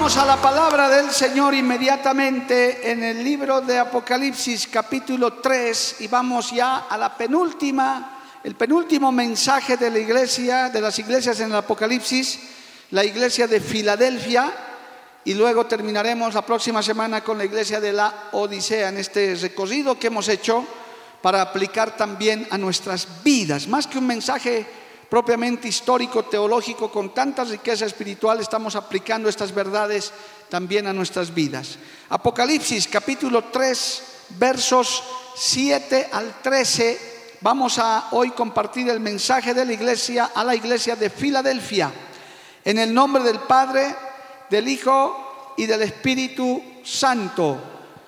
Vamos a la palabra del Señor inmediatamente en el libro de Apocalipsis capítulo 3 y vamos ya a la penúltima, el penúltimo mensaje de la iglesia, de las iglesias en el Apocalipsis, la iglesia de Filadelfia y luego terminaremos la próxima semana con la iglesia de la Odisea en este recorrido que hemos hecho para aplicar también a nuestras vidas, más que un mensaje propiamente histórico, teológico, con tanta riqueza espiritual, estamos aplicando estas verdades también a nuestras vidas. Apocalipsis capítulo 3, versos 7 al 13, vamos a hoy compartir el mensaje de la iglesia a la iglesia de Filadelfia, en el nombre del Padre, del Hijo y del Espíritu Santo.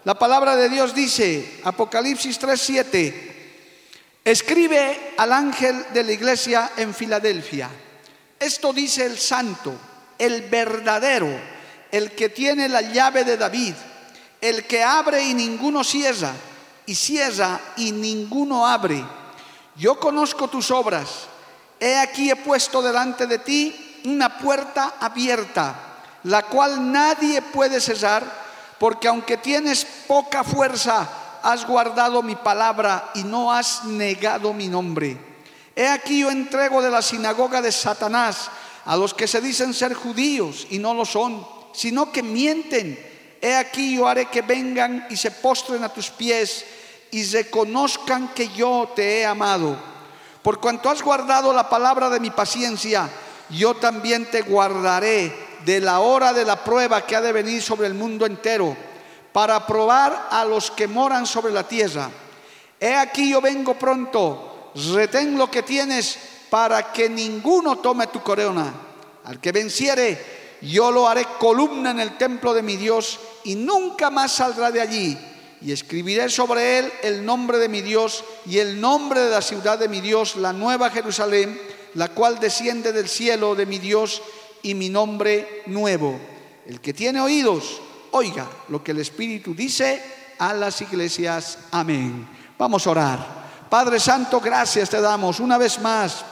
La palabra de Dios dice, Apocalipsis 3, 7, Escribe al ángel de la iglesia en Filadelfia. Esto dice el santo, el verdadero, el que tiene la llave de David, el que abre y ninguno cierra, y cierra y ninguno abre. Yo conozco tus obras. He aquí he puesto delante de ti una puerta abierta, la cual nadie puede cerrar, porque aunque tienes poca fuerza, has guardado mi palabra y no has negado mi nombre. He aquí yo entrego de la sinagoga de Satanás a los que se dicen ser judíos y no lo son, sino que mienten. He aquí yo haré que vengan y se postren a tus pies y reconozcan que yo te he amado. Por cuanto has guardado la palabra de mi paciencia, yo también te guardaré de la hora de la prueba que ha de venir sobre el mundo entero para probar a los que moran sobre la tierra. He aquí yo vengo pronto, retén lo que tienes para que ninguno tome tu corona. Al que venciere, yo lo haré columna en el templo de mi Dios y nunca más saldrá de allí. Y escribiré sobre él el nombre de mi Dios y el nombre de la ciudad de mi Dios, la nueva Jerusalén, la cual desciende del cielo de mi Dios y mi nombre nuevo. El que tiene oídos, oiga lo que el Espíritu dice a las iglesias. Amén. Vamos a orar. Padre Santo, gracias te damos una vez más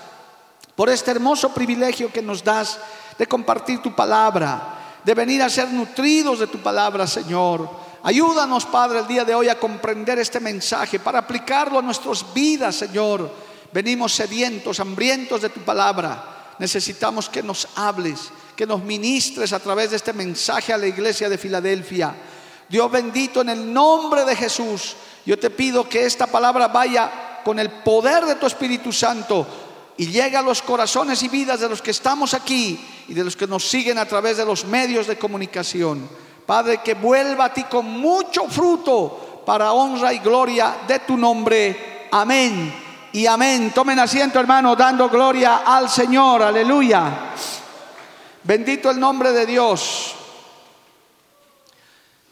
por este hermoso privilegio que nos das de compartir tu palabra, de venir a ser nutridos de tu palabra, Señor. Ayúdanos, Padre, el día de hoy a comprender este mensaje para aplicarlo a nuestras vidas, Señor. Venimos sedientos, hambrientos de tu palabra. Necesitamos que nos hables, que nos ministres a través de este mensaje a la iglesia de Filadelfia. Dios bendito, en el nombre de Jesús, yo te pido que esta palabra vaya con el poder de tu Espíritu Santo y llegue a los corazones y vidas de los que estamos aquí y de los que nos siguen a través de los medios de comunicación. Padre, que vuelva a ti con mucho fruto para honra y gloria de tu nombre. Amén y amén. Tomen asiento, hermano, dando gloria al Señor. Aleluya. Bendito el nombre de Dios.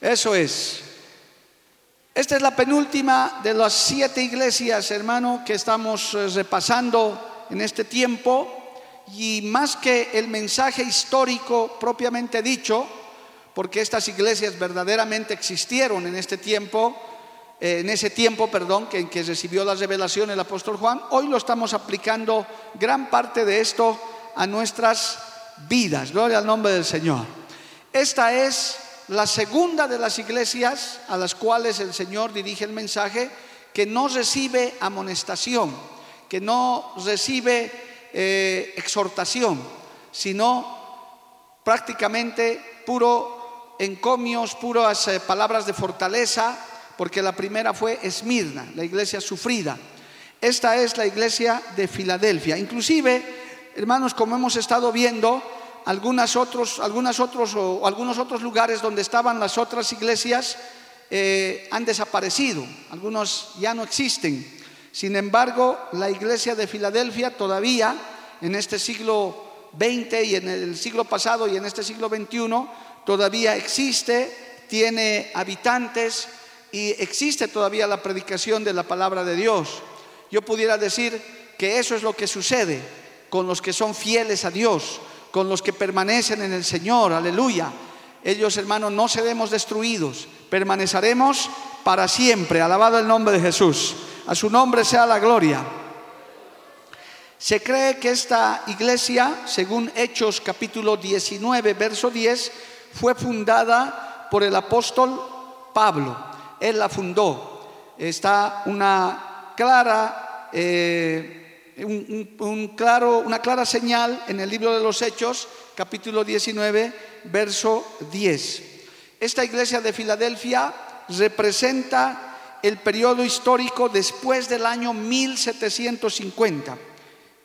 Eso es. Esta es la penúltima de las siete iglesias, hermano, que estamos eh, repasando en este tiempo. Y más que el mensaje histórico propiamente dicho, porque estas iglesias verdaderamente existieron en este tiempo, eh, en ese tiempo, perdón, que, en que recibió la revelación el apóstol Juan, hoy lo estamos aplicando gran parte de esto a nuestras vidas. Gloria al nombre del Señor. Esta es la segunda de las iglesias a las cuales el Señor dirige el mensaje que no recibe amonestación, que no recibe eh, exhortación, sino prácticamente puro encomios, puras eh, palabras de fortaleza, porque la primera fue Esmirna, la iglesia sufrida. Esta es la iglesia de Filadelfia. Inclusive hermanos, como hemos estado viendo, algunas otros, algunas otros, o algunos otros lugares donde estaban las otras iglesias, eh, han desaparecido, algunos ya no existen. Sin embargo, la iglesia de Filadelfia todavía en este siglo XX y en el siglo pasado y en este siglo XXI todavía existe, tiene habitantes y existe todavía la predicación de la palabra de Dios. Yo pudiera decir que eso es lo que sucede con los que son fieles a Dios, con los que permanecen en el Señor, aleluya. Ellos, hermanos, no seremos destruidos, permaneceremos para siempre. Alabado el nombre de Jesús. A su nombre sea la gloria. Se cree que esta iglesia, según Hechos capítulo 19, verso 10, fue fundada por el apóstol Pablo. Él la fundó. Está una clara, eh, un, claro, una clara señal en el libro de los Hechos, capítulo 19, verso 10. Esta iglesia de Filadelfia representa el periodo histórico después del año 1750.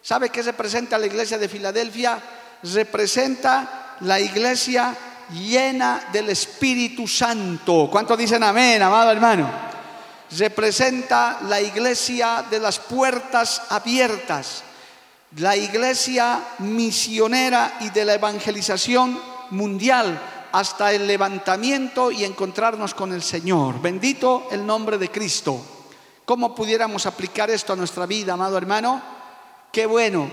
¿Sabe qué representa la iglesia de Filadelfia? Representa la iglesia llena del Espíritu Santo. ¿Cuántos dicen amén, amado hermano? Representa la iglesia de las puertas abiertas, la iglesia misionera y de la evangelización mundial hasta el levantamiento y encontrarnos con el Señor. Bendito el nombre de Cristo. ¿Cómo pudiéramos aplicar esto a nuestra vida, amado hermano? Qué bueno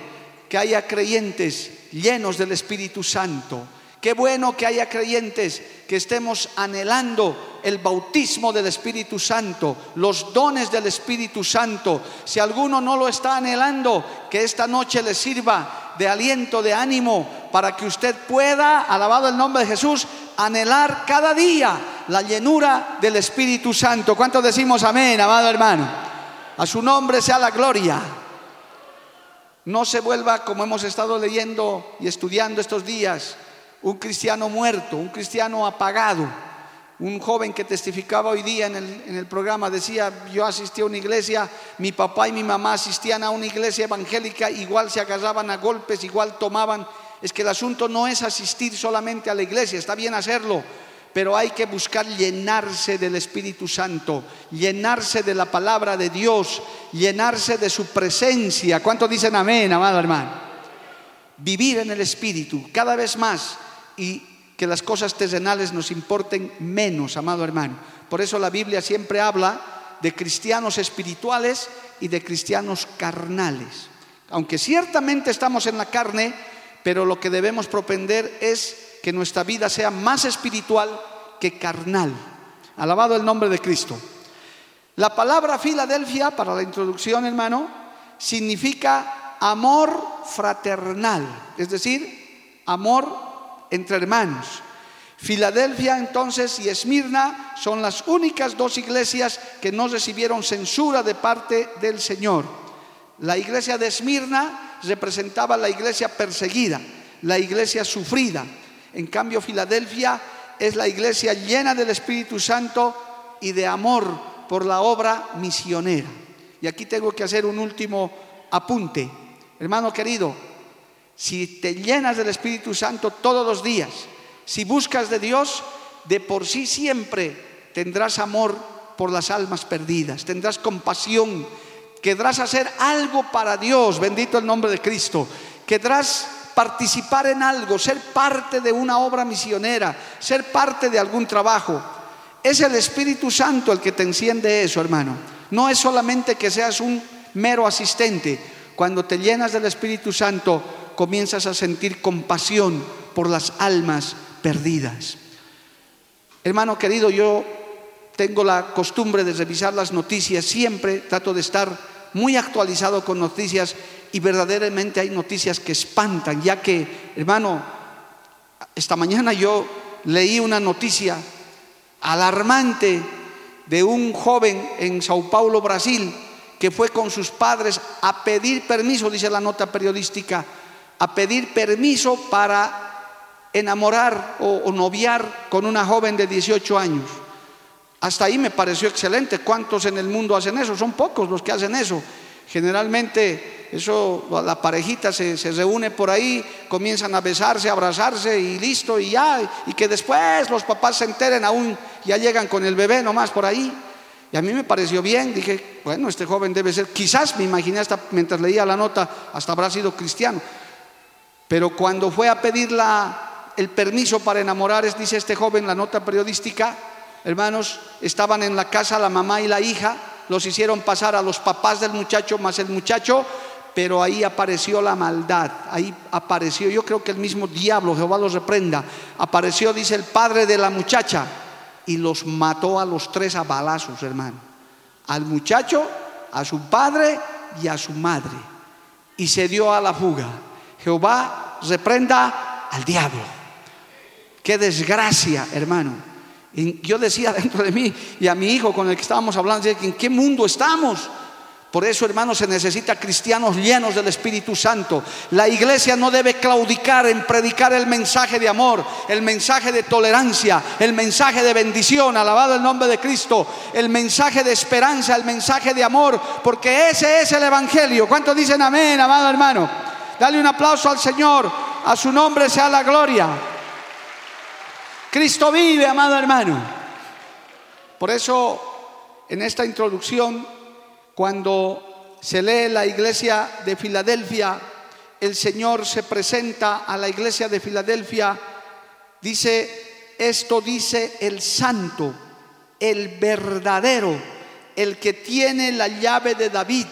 que haya creyentes llenos del Espíritu Santo Qué bueno que haya creyentes que estemos anhelando el bautismo del Espíritu Santo, los dones del Espíritu Santo. Si alguno no lo está anhelando, que esta noche le sirva de aliento, de ánimo, para que usted pueda, alabado el nombre de Jesús, anhelar cada día la llenura del Espíritu Santo. ¿Cuántos decimos amén, amado hermano? A su nombre sea la gloria. No se vuelva como hemos estado leyendo y estudiando estos días un cristiano muerto, un cristiano apagado. Un joven que testificaba hoy día en el, programa decía, yo asistí a una iglesia, mi papá y mi mamá asistían a una iglesia evangélica, igual se agarraban a golpes, igual tomaban. Es que el asunto no es asistir solamente a la iglesia, está bien hacerlo, pero hay que buscar llenarse del Espíritu Santo, llenarse de la palabra de Dios, llenarse de su presencia. ¿Cuántos dicen amén, amado hermano? Vivir en el Espíritu cada vez más y que las cosas terrenales nos importen menos, amado hermano. Por eso la Biblia siempre habla de cristianos espirituales y de cristianos carnales. Aunque ciertamente estamos en la carne, pero lo que debemos propender es que nuestra vida sea más espiritual que carnal. Alabado el nombre de Cristo. La palabra Filadelfia, para la introducción, hermano, significa amor fraternal, es decir, amor entre hermanos. Filadelfia entonces y Esmirna son las únicas dos iglesias que no recibieron censura de parte del Señor. La iglesia de Esmirna representaba la iglesia perseguida, la iglesia sufrida. En cambio, Filadelfia es la iglesia llena del Espíritu Santo y de amor por la obra misionera. Y aquí tengo que hacer un último apunte. Hermano querido, si te llenas del Espíritu Santo todos los días, si buscas de Dios, de por sí siempre tendrás amor por las almas perdidas, tendrás compasión, querrás hacer algo para Dios, bendito el nombre de Cristo, querrás participar en algo, ser parte de una obra misionera, ser parte de algún trabajo. Es el Espíritu Santo el que te enciende eso, hermano. No es solamente que seas un mero asistente. Cuando te llenas del Espíritu Santo, comienzas a sentir compasión por las almas perdidas. Hermano querido, yo tengo la costumbre de revisar las noticias, siempre trato de estar muy actualizado con noticias y verdaderamente hay noticias que espantan, ya que, hermano, esta mañana yo leí una noticia alarmante de un joven en Sao Paulo, Brasil, que fue con sus padres a pedir permiso, dice la nota periodística, a pedir permiso para enamorar o, noviar con una joven de 18 años. Hasta ahí me pareció excelente. ¿Cuántos en el mundo hacen eso? Son pocos los que hacen eso. Generalmente eso, la parejita se, se, reúne por ahí, comienzan a besarse, a abrazarse y listo, y ya, y que después los papás se enteren aún, ya llegan con el bebé nomás por ahí. Y a mí me pareció bien, dije, bueno, este joven debe ser, quizás me imaginé hasta mientras leía la nota, hasta habrá sido cristiano. Pero cuando fue a pedir la, el permiso para enamorar, dice este joven, la nota periodística, hermanos, estaban en la casa la mamá y la hija, los hicieron pasar a los papás del muchacho más el muchacho, pero ahí apareció la maldad, ahí apareció, yo creo que el mismo diablo, Jehová los reprenda, apareció, dice el padre de la muchacha, y los mató a los tres a balazos, hermano. Al muchacho, a su padre y a su madre. Y se dio a la fuga. Jehová reprenda al diablo. Qué desgracia, hermano. Y yo decía dentro de mí y a mi hijo con el que estábamos hablando, ¿en qué mundo estamos? Por eso, hermanos, se necesita cristianos llenos del Espíritu Santo. La iglesia no debe claudicar en predicar el mensaje de amor, el mensaje de tolerancia, el mensaje de bendición, alabado el nombre de Cristo, el mensaje de esperanza, el mensaje de amor, porque ese es el Evangelio. ¿Cuántos dicen amén, amado hermano? Dale un aplauso al Señor, a su nombre sea la gloria. Cristo vive, amado hermano. Por eso, en esta introducción, cuando se lee la iglesia de Filadelfia, el Señor se presenta a la iglesia de Filadelfia, dice, esto dice el santo, el verdadero, el que tiene la llave de David,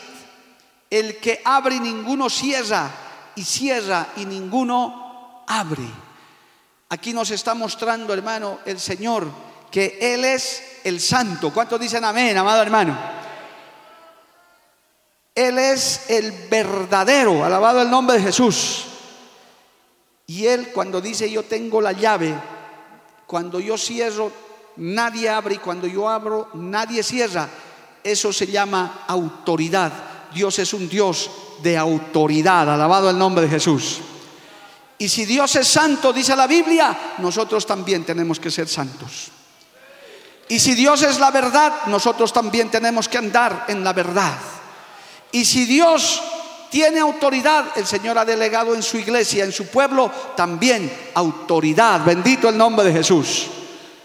el que abre y ninguno cierra, y cierra y ninguno abre. Aquí nos está mostrando, hermano, el Señor, que Él es el santo. ¿Cuántos dicen amén, amado hermano? Él es el verdadero, alabado el nombre de Jesús. Y Él cuando dice yo tengo la llave, cuando yo cierro, nadie abre y cuando yo abro, nadie cierra. Eso se llama autoridad. Dios es un Dios de autoridad, alabado el nombre de Jesús. Y si Dios es santo, dice la Biblia, nosotros también tenemos que ser santos. Y si Dios es la verdad, nosotros también tenemos que andar en la verdad. Y si Dios tiene autoridad, el Señor ha delegado en su iglesia, en su pueblo, también autoridad. Bendito el nombre de Jesús.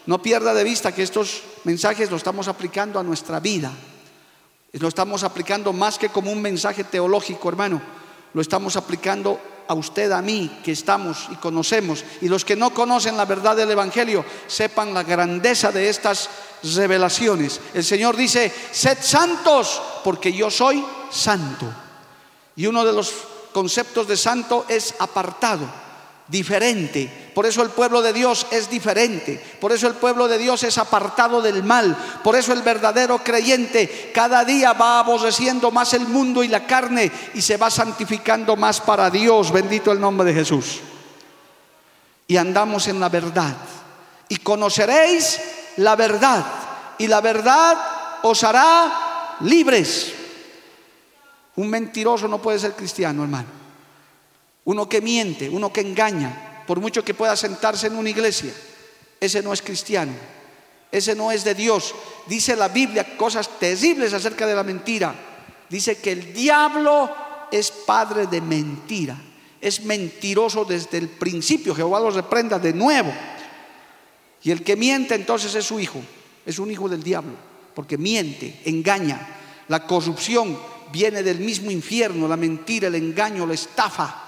No pierda de vista que estos mensajes los estamos aplicando a nuestra vida. Lo estamos aplicando más que como un mensaje teológico, hermano. Lo estamos aplicando a usted, a mí, que estamos y conocemos. Y los que no conocen la verdad del Evangelio, sepan la grandeza de estas revelaciones. El Señor dice, sed santos, porque yo soy santo. Y uno de los conceptos de santo es apartado, diferente. Por eso el pueblo de Dios es diferente. Por eso el pueblo de Dios es apartado del mal. Por eso el verdadero creyente cada día va aborreciendo más el mundo y la carne y se va santificando más para Dios. Bendito el nombre de Jesús. Y andamos en la verdad. Y conoceréis la verdad. Y la verdad os hará libres. Un mentiroso no puede ser cristiano, hermano. Uno que miente, uno que engaña, por mucho que pueda sentarse en una iglesia, ese no es cristiano. Ese no es de Dios. Dice la Biblia cosas terribles acerca de la mentira. Dice que el diablo es padre de mentira. Es mentiroso desde el principio. Jehová lo reprenda de nuevo. Y el que miente entonces es su hijo. Es un hijo del diablo. Porque miente, engaña. La corrupción viene del mismo infierno, la mentira, el engaño, la estafa.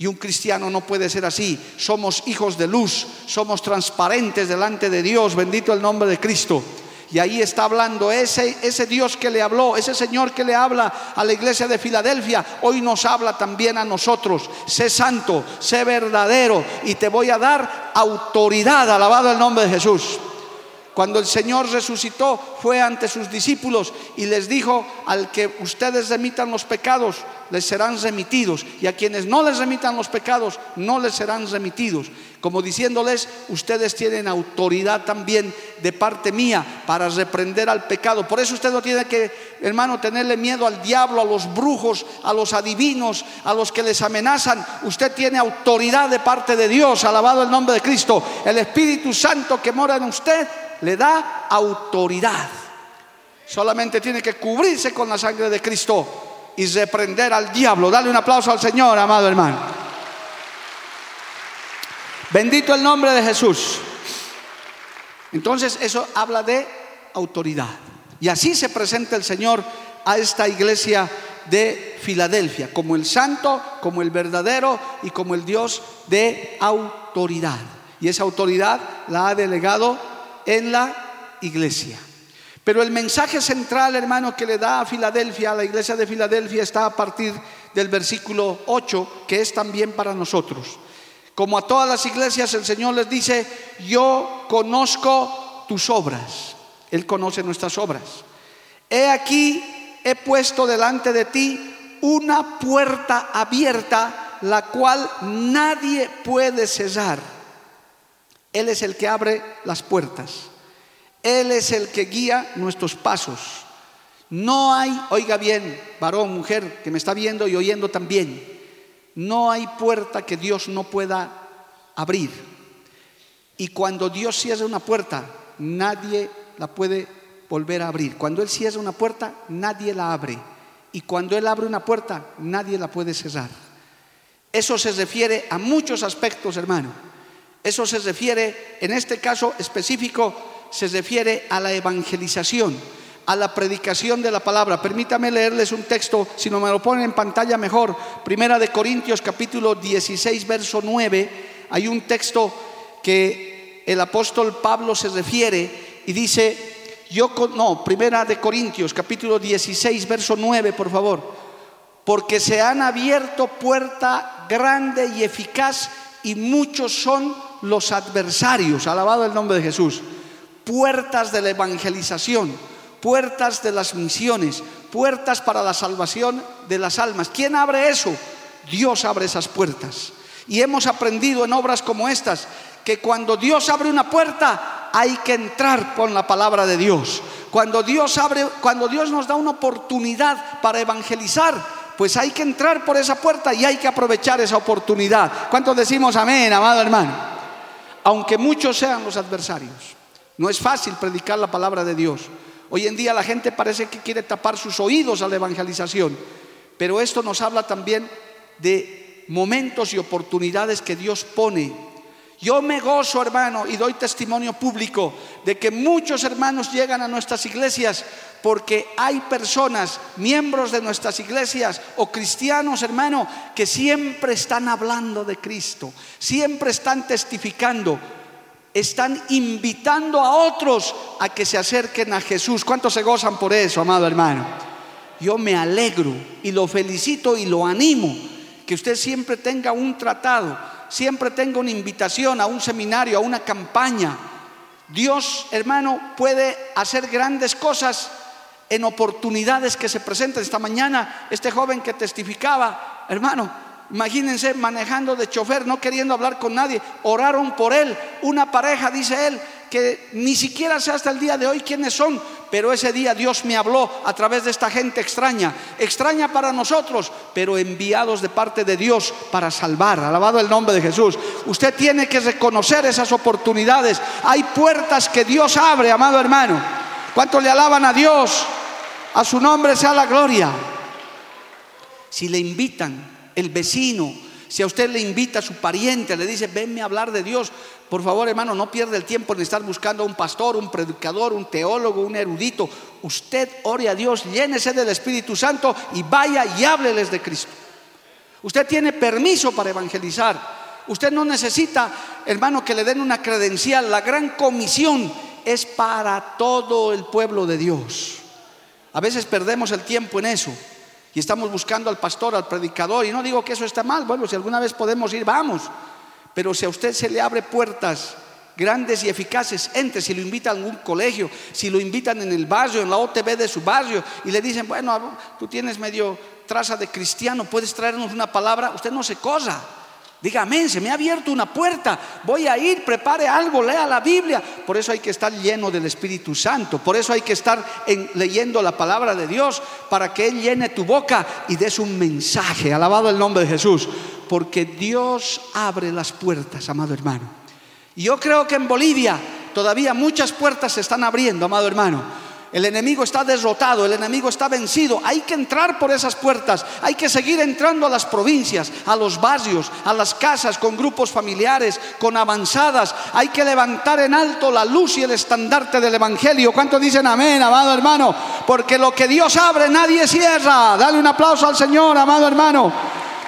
Y un cristiano no puede ser así. Somos hijos de luz, somos transparentes delante de Dios, bendito el nombre de Cristo. Y ahí está hablando ese, ese Dios que le habló, ese Señor que le habla a la iglesia de Filadelfia, hoy nos habla también a nosotros. Sé santo, sé verdadero y te voy a dar autoridad, alabado el nombre de Jesús. Cuando el Señor resucitó, fue ante sus discípulos y les dijo, al que ustedes remitan los pecados, les serán remitidos, y a quienes no les remitan los pecados, no les serán remitidos. Como diciéndoles, ustedes tienen autoridad también de parte mía para reprender al pecado. Por eso usted no tiene que, hermano, tenerle miedo al diablo, a los brujos, a los adivinos, a los que les amenazan. Usted tiene autoridad de parte de Dios, alabado el nombre de Cristo. El Espíritu Santo que mora en usted le da autoridad. Solamente tiene que cubrirse con la sangre de Cristo y reprender al diablo. Dale un aplauso al Señor, amado hermano. Bendito el nombre de Jesús. Entonces eso habla de autoridad. Y así se presenta el Señor a esta iglesia de Filadelfia, como el santo, como el verdadero y como el Dios de autoridad. Y esa autoridad la ha delegado en la iglesia. Pero el mensaje central, hermano, que le da a Filadelfia, a la iglesia de Filadelfia, está a partir del versículo 8, que es también para nosotros. Como a todas las iglesias, el Señor les dice, yo conozco tus obras. Él conoce nuestras obras. He aquí, he puesto delante de ti una puerta abierta, la cual nadie puede cesar. Él es el que abre las puertas. Él es el que guía nuestros pasos. No hay, oiga bien, varón, mujer, que me está viendo y oyendo también, no hay puerta que Dios no pueda abrir. Y cuando Dios cierra una puerta, nadie la puede volver a abrir. Cuando Él cierra una puerta, nadie la abre. Y cuando Él abre una puerta, nadie la puede cerrar. Eso se refiere a muchos aspectos, hermano. Eso se refiere, en este caso específico, se refiere a la evangelización, a la predicación de la palabra. Permítame leerles un texto, si no me lo ponen en pantalla mejor. Primera de Corintios capítulo 16, verso 9. Hay un texto que el apóstol Pablo se refiere y dice, yo no, Primera de Corintios capítulo 16, verso 9, por favor. Porque se han abierto puerta grande y eficaz y muchos son los adversarios. Alabado el nombre de Jesús puertas de la evangelización, puertas de las misiones, puertas para la salvación de las almas. ¿Quién abre eso? Dios abre esas puertas. Y hemos aprendido en obras como estas que cuando Dios abre una puerta hay que entrar con la palabra de Dios. Cuando Dios abre, cuando Dios nos da una oportunidad para evangelizar, pues hay que entrar por esa puerta y hay que aprovechar esa oportunidad. ¿Cuántos decimos amén, amado hermano? Aunque muchos sean los adversarios. No es fácil predicar la palabra de Dios. Hoy en día la gente parece que quiere tapar sus oídos a la evangelización, pero esto nos habla también de momentos y oportunidades que Dios pone. Yo me gozo, hermano, y doy testimonio público de que muchos hermanos llegan a nuestras iglesias porque hay personas, miembros de nuestras iglesias o cristianos, hermano, que siempre están hablando de Cristo, siempre están testificando están invitando a otros a que se acerquen a Jesús. ¿Cuántos se gozan por eso, amado hermano? Yo me alegro y lo felicito y lo animo, que usted siempre tenga un tratado, siempre tenga una invitación a un seminario, a una campaña. Dios, hermano, puede hacer grandes cosas en oportunidades que se presentan. Esta mañana, este joven que testificaba, hermano, Imagínense manejando de chofer, no queriendo hablar con nadie. Oraron por él. Una pareja, dice él, que ni siquiera sé hasta el día de hoy quiénes son, pero ese día Dios me habló a través de esta gente extraña, extraña para nosotros, pero enviados de parte de Dios para salvar. Alabado el nombre de Jesús. Usted tiene que reconocer esas oportunidades. Hay puertas que Dios abre, amado hermano. ¿Cuánto le alaban a Dios? A su nombre sea la gloria. Si le invitan el vecino, si a usted le invita a su pariente, le dice, venme a hablar de Dios, por favor hermano, no pierda el tiempo en estar buscando a un pastor, un predicador, un teólogo, un erudito. Usted ore a Dios, llénese del Espíritu Santo y vaya y hábleles de Cristo. Usted tiene permiso para evangelizar. Usted no necesita, hermano, que le den una credencial. La gran comisión es para todo el pueblo de Dios. A veces perdemos el tiempo en eso y estamos buscando al pastor, al predicador, y no digo que eso está mal, bueno, si alguna vez podemos ir, vamos, pero si a usted se le abre puertas grandes y eficaces, entre, si lo invitan a algún colegio, si lo invitan en el barrio, en la OTB de su barrio, y le dicen, bueno, tú tienes medio traza de cristiano, puedes traernos una palabra, usted no se cosa. Dígame, se me ha abierto una puerta, voy a ir, prepare algo, lea la Biblia. Por eso hay que estar lleno del Espíritu Santo, por eso hay que estar leyendo la palabra de Dios, para que Él llene tu boca y des un mensaje. Alabado el nombre de Jesús, porque Dios abre las puertas, amado hermano. Y yo creo que en Bolivia todavía muchas puertas se están abriendo, amado hermano. El enemigo está derrotado, el enemigo está vencido. Hay que entrar por esas puertas, hay que seguir entrando a las provincias, a los barrios, a las casas, con grupos familiares, con avanzadas. Hay que levantar en alto la luz y el estandarte del Evangelio. ¿Cuántos dicen amén, amado hermano? Porque lo que Dios abre nadie cierra. Dale un aplauso al Señor, amado hermano.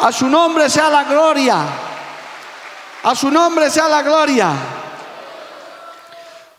A su nombre sea la gloria. A su nombre sea la gloria.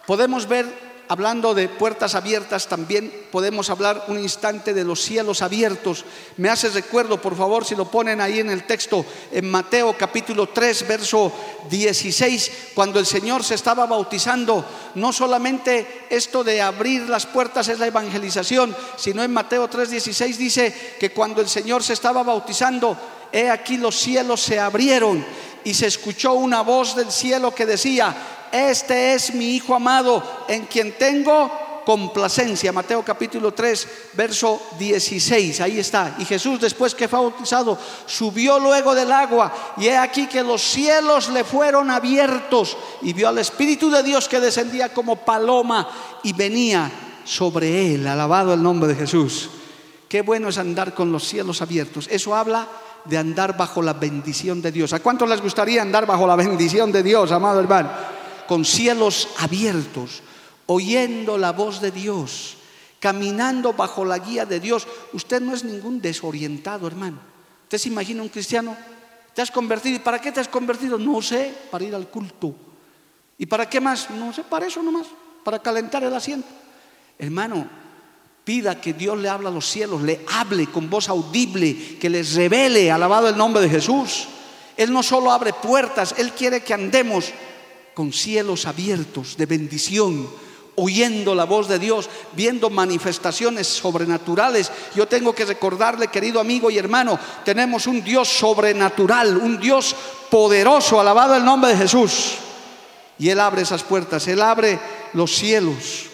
Podemos ver hablando de puertas abiertas, también podemos hablar un instante de los cielos abiertos. Me hace recuerdo, por favor, si lo ponen ahí en el texto, en Mateo capítulo 3, verso 16, cuando el Señor se estaba bautizando, no solamente esto de abrir las puertas es la evangelización, sino en Mateo 3, 16 dice que cuando el Señor se estaba bautizando, he aquí los cielos se abrieron y se escuchó una voz del cielo que decía, este es mi Hijo amado en quien tengo complacencia. Mateo capítulo 3, verso 16, ahí está. Y Jesús después que fue bautizado, subió luego del agua y he aquí que los cielos le fueron abiertos y vio al Espíritu de Dios que descendía como paloma y venía sobre él. Alabado el nombre de Jesús. Qué bueno es andar con los cielos abiertos. Eso habla de andar bajo la bendición de Dios. ¿A cuántos les gustaría andar bajo la bendición de Dios, amado hermano? Con cielos abiertos, oyendo la voz de Dios, caminando bajo la guía de Dios. Usted no es ningún desorientado, hermano. Usted se imagina un cristiano, te has convertido. ¿Y para qué te has convertido? No sé, para ir al culto. ¿Y para qué más? No sé, para eso nomás, para calentar el asiento. Hermano, pida que Dios le hable a los cielos, le hable con voz audible, que les revele, alabado el nombre de Jesús. Él no solo abre puertas, Él quiere que andemos con cielos abiertos de bendición, oyendo la voz de Dios, viendo manifestaciones sobrenaturales. Yo tengo que recordarle, querido amigo y hermano, tenemos un Dios sobrenatural, un Dios poderoso, alabado el nombre de Jesús. Y Él abre esas puertas, Él abre los cielos,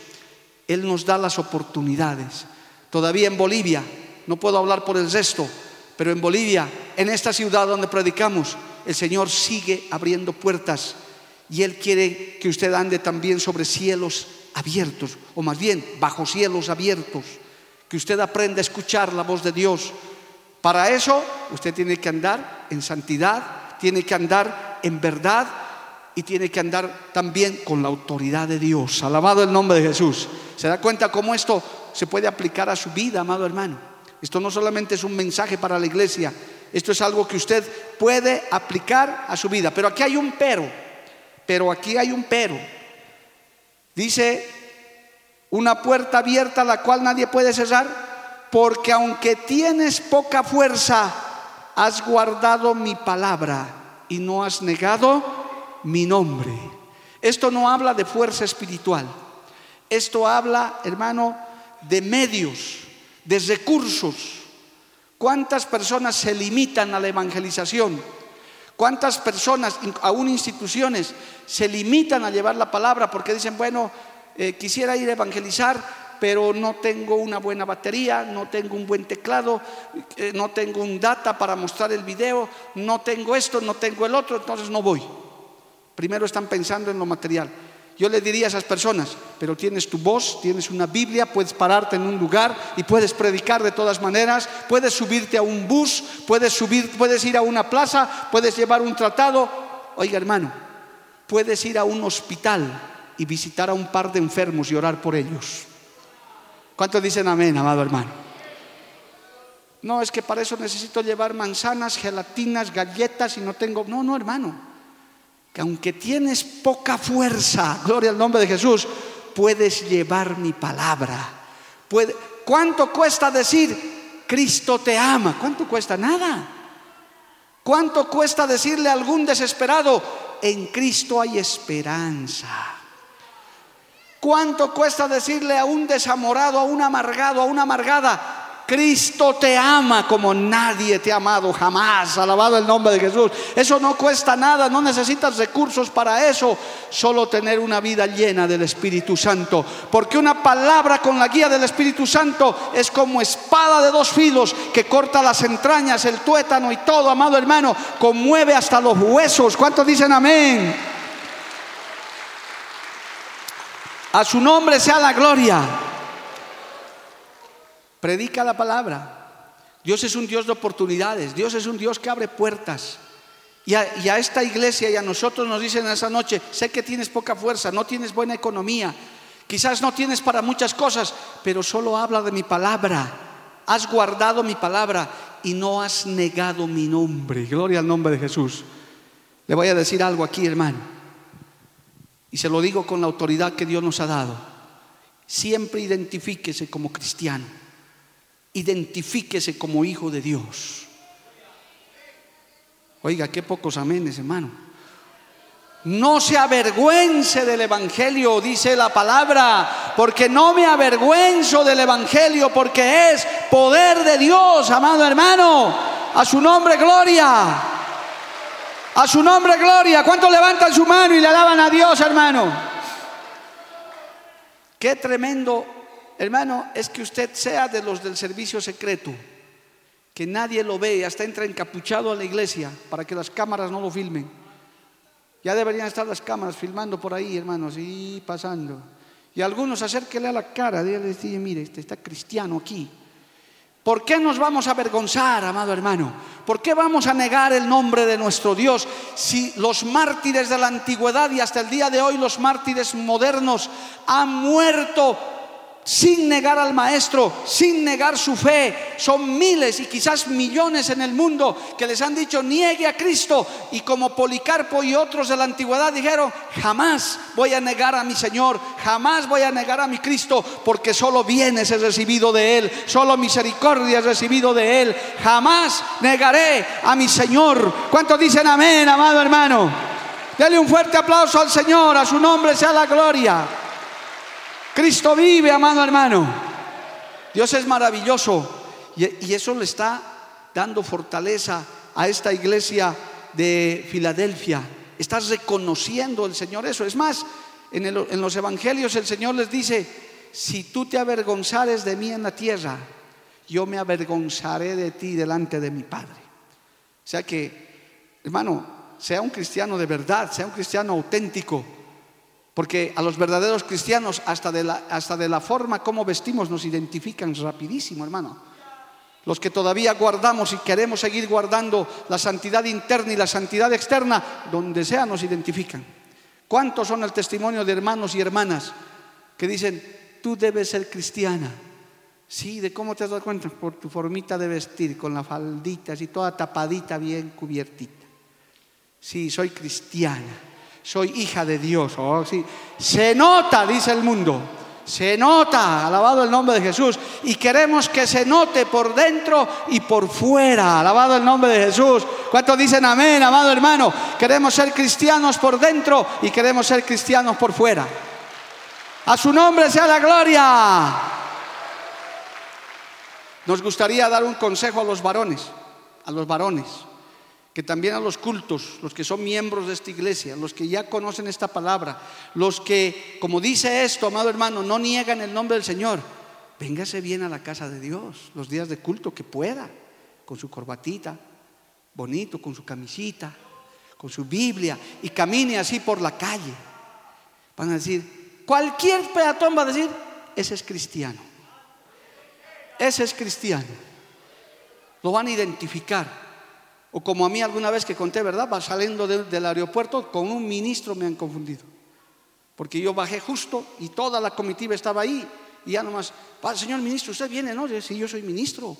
Él nos da las oportunidades. Todavía en Bolivia, no puedo hablar por el resto, pero en Bolivia, en esta ciudad donde predicamos, el Señor sigue abriendo puertas y Él quiere que usted ande también sobre cielos abiertos, o más bien bajo cielos abiertos, que usted aprenda a escuchar la voz de Dios. Para eso usted tiene que andar en santidad, tiene que andar en verdad y tiene que andar también con la autoridad de Dios. Alabado el nombre de Jesús. ¿Se da cuenta cómo esto se puede aplicar a su vida, amado hermano? Esto no solamente es un mensaje para la iglesia, esto es algo que usted puede aplicar a su vida. Pero aquí hay un pero. Pero aquí hay un pero. Dice, una puerta abierta la cual nadie puede cerrar, porque aunque tienes poca fuerza, has guardado mi palabra y no has negado mi nombre. Esto no habla de fuerza espiritual. Esto habla, hermano, de medios, de recursos. ¿Cuántas personas se limitan a la evangelización? ¿Cuántas personas, aún instituciones, se limitan a llevar la palabra porque dicen, bueno, eh, quisiera ir a evangelizar, pero no tengo una buena batería, no tengo un buen teclado, eh, no tengo un data para mostrar el video, no tengo esto, no tengo el otro, entonces no voy. Primero están pensando en lo material. Yo le diría a esas personas, pero tienes tu voz, tienes una Biblia, puedes pararte en un lugar y puedes predicar de todas maneras, puedes subirte a un bus, puedes subir, puedes ir a una plaza, puedes llevar un tratado. Oiga, hermano, puedes ir a un hospital y visitar a un par de enfermos y orar por ellos. ¿Cuántos dicen amén, amado hermano? No, es que para eso necesito llevar manzanas, gelatinas, galletas y no tengo. No, no, hermano que aunque tienes poca fuerza, gloria al nombre de Jesús, puedes llevar mi palabra. ¿Cuánto cuesta decir, Cristo te ama? ¿Cuánto cuesta? Nada. ¿Cuánto cuesta decirle a algún desesperado, en Cristo hay esperanza? ¿Cuánto cuesta decirle a un desamorado, a un amargado, a una amargada, Cristo te ama como nadie te ha amado jamás. Alabado el nombre de Jesús. Eso no cuesta nada, no necesitas recursos para eso, solo tener una vida llena del Espíritu Santo. Porque una palabra con la guía del Espíritu Santo es como espada de dos filos que corta las entrañas, el tuétano y todo, amado hermano, conmueve hasta los huesos. ¿Cuántos dicen amén? A su nombre sea la gloria. Predica la palabra. Dios es un Dios de oportunidades. Dios es un Dios que abre puertas. Y a, esta iglesia y a nosotros nos dicen esa noche, sé que tienes poca fuerza, no tienes buena economía, quizás no tienes para muchas cosas, pero solo habla de mi palabra. Has guardado mi palabra y no has negado mi nombre. Gloria al nombre de Jesús. Le voy a decir algo aquí, hermano. Y se lo digo con la autoridad que Dios nos ha dado. Siempre identifíquese como cristiano. Identifíquese como hijo de Dios. Oiga, qué pocos amenes, hermano. No se avergüence del Evangelio, dice la palabra, porque no me avergüenzo del Evangelio, porque es poder de Dios, amado hermano. A su nombre, gloria. A su nombre, gloria. ¿Cuántos levantan su mano y le alaban a Dios, hermano? Qué tremendo, hermano, es que usted sea de los del servicio secreto que nadie lo ve, hasta entra encapuchado a la iglesia para que las cámaras no lo filmen. Ya deberían estar las cámaras filmando por ahí, hermanos, y pasando. Y algunos acérquele a la cara, dígale, mire, este está cristiano aquí. ¿Por qué nos vamos a avergonzar, amado hermano? ¿Por qué vamos a negar el nombre de nuestro Dios si los mártires de la antigüedad y hasta el día de hoy los mártires modernos han muerto sin negar al maestro, sin negar su fe. Son miles y quizás millones en el mundo que les han dicho niegue a Cristo y como Policarpo y otros de la antigüedad dijeron, jamás voy a negar a mi Señor, jamás voy a negar a mi Cristo porque solo bienes he recibido de Él, solo misericordia he recibido de Él, jamás negaré a mi Señor. ¿Cuántos dicen amén, amado hermano? Dele un fuerte aplauso al Señor, a su nombre sea la gloria. Cristo vive, amado hermano. Dios es maravilloso y, eso le está dando fortaleza a esta iglesia de Filadelfia. Estás reconociendo el Señor eso. Es más, en, en, los evangelios el Señor les dice, si tú te avergonzares de mí en la tierra, yo me avergonzaré de ti delante de mi Padre. O sea que, hermano, sea un cristiano de verdad, sea un cristiano auténtico, porque a los verdaderos cristianos, hasta de la, hasta de la forma como vestimos, nos identifican rapidísimo, hermano. Los que todavía guardamos y queremos seguir guardando la santidad interna y la santidad externa, donde sea nos identifican. ¿Cuántos son el testimonio de hermanos y hermanas que dicen, tú debes ser cristiana? Sí, ¿de cómo te has dado cuenta? Por tu formita de vestir, con la faldita así toda tapadita, bien cubiertita. Sí, soy cristiana soy hija de Dios. Oh, sí. Se nota, dice el mundo. Se nota, alabado el nombre de Jesús. Y queremos que se note por dentro y por fuera. Alabado el nombre de Jesús. ¿Cuántos dicen amén, amado hermano? Queremos ser cristianos por dentro y queremos ser cristianos por fuera. A su nombre sea la gloria. Nos gustaría dar un consejo a los varones, a los varones que también a los cultos, los que son miembros de esta iglesia, los que ya conocen esta palabra, los que, como dice esto, amado hermano, no niegan el nombre del Señor, véngase bien a la casa de Dios, los días de culto que pueda, con su corbatita, bonito, con su camisita, con su Biblia, y camine así por la calle. Van a decir, cualquier peatón va a decir, ese es cristiano. Ese es cristiano. Lo van a identificar. O como a mí alguna vez que conté, ¿verdad? Va saliendo del aeropuerto, con un ministro me han confundido. Porque yo bajé justo y toda la comitiva estaba ahí. Y ya nomás, señor ministro, usted viene, ¿no? Sí, yo soy ministro.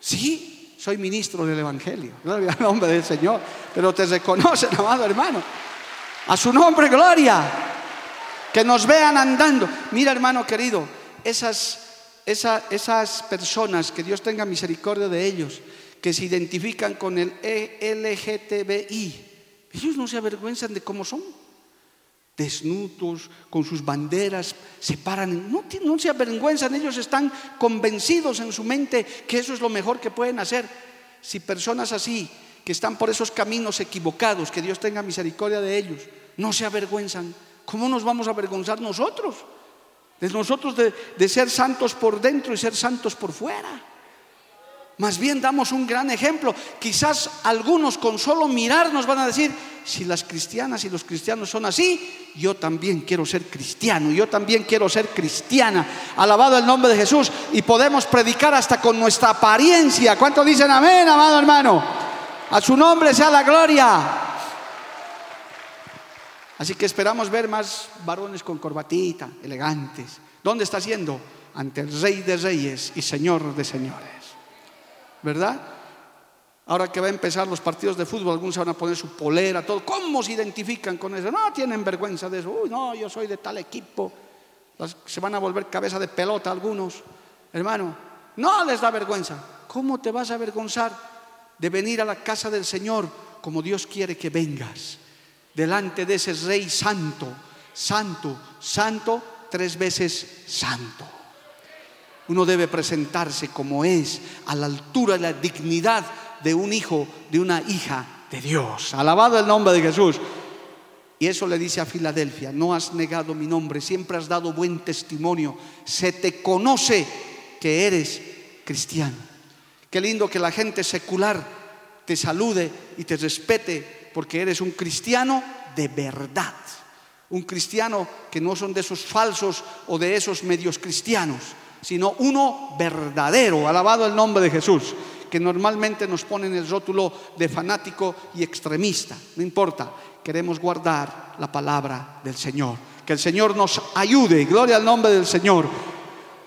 Sí, soy ministro del Evangelio. Gloria al nombre del Señor. Pero te reconocen, amado hermano. A su nombre, gloria. Que nos vean andando. Mira, hermano querido, esas, esas personas, que Dios tenga misericordia de ellos que se identifican con el e LGTBI. Ellos no se avergüenzan de cómo son. Desnudos, con sus banderas, se paran. No, no se avergüenzan, ellos están convencidos en su mente que eso es lo mejor que pueden hacer. Si personas así, que están por esos caminos equivocados, que Dios tenga misericordia de ellos, no se avergüenzan, ¿cómo nos vamos a avergonzar nosotros? Nosotros de, de ser santos por dentro y ser santos por fuera. Más bien damos un gran ejemplo. Quizás algunos con solo mirar nos van a decir, si las cristianas y los cristianos son así, yo también quiero ser cristiano, yo también quiero ser cristiana. Alabado el nombre de Jesús. Y podemos predicar hasta con nuestra apariencia. ¿Cuántos dicen amén, amado hermano? A su nombre sea la gloria. Así que esperamos ver más varones con corbatita, elegantes. ¿Dónde está siendo? Ante el Rey de Reyes y Señor de Señores. ¿Verdad? Ahora que va a empezar los partidos de fútbol, algunos se van a poner su polera, todo. ¿Cómo se identifican con eso? No tienen vergüenza de eso. Uy, no, yo soy de tal equipo. Se van a volver cabeza de pelota algunos. Hermano, no les da vergüenza. ¿Cómo te vas a avergonzar de venir a la casa del Señor como Dios quiere que vengas? Delante de ese Rey Santo, Santo, Santo, tres veces Santo. Uno debe presentarse como es, a la altura de la dignidad de un hijo, de una hija de Dios. Alabado el nombre de Jesús. Y eso le dice a Filadelfia, no has negado mi nombre, siempre has dado buen testimonio, se te conoce que eres cristiano. Qué lindo que la gente secular te salude y te respete porque eres un cristiano de verdad. Un cristiano que no son de esos falsos o de esos medios cristianos, sino uno verdadero. Alabado el nombre de Jesús que normalmente nos ponen el rótulo de fanático y extremista. No importa, queremos guardar la palabra del Señor. Que el Señor nos ayude, gloria al nombre del Señor.